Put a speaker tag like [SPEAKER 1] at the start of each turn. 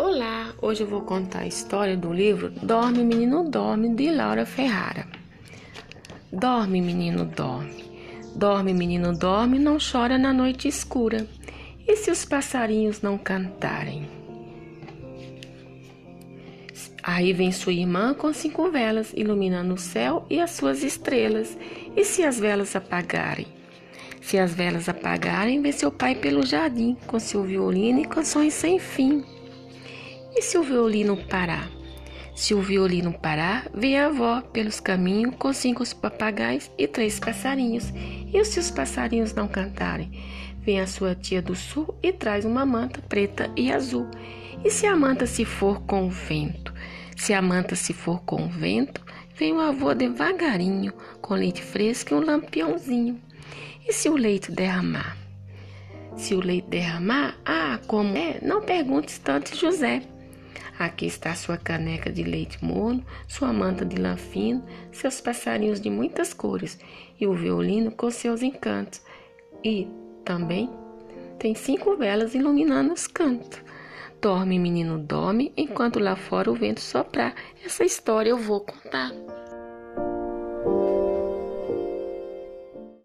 [SPEAKER 1] Olá, hoje eu vou contar a história do livro Dorme Menino Dorme de Laura Ferrara. Dorme menino dorme, dorme menino dorme, não chora na noite escura. E se os passarinhos não cantarem? Aí vem sua irmã com cinco velas, iluminando o céu e as suas estrelas. E se as velas apagarem? Se as velas apagarem, vê seu pai pelo jardim, com seu violino e canções sem fim. E se o violino parar? Se o violino parar, vem a avó pelos caminhos com cinco papagaios e três passarinhos. E se os passarinhos não cantarem? Vem a sua tia do sul e traz uma manta preta e azul. E se a manta se for com o vento? Se a manta se for com o vento, vem o avô devagarinho, com leite fresco e um lampiãozinho. E se o leite derramar? Se o leite derramar, ah, como é? Não perguntes tanto, José. Aqui está sua caneca de leite morno, sua manta de lã fino, seus passarinhos de muitas cores e o violino com seus encantos. E também tem cinco velas iluminando os cantos. Dorme, menino, dorme, enquanto lá fora o vento soprar. Essa história eu vou contar.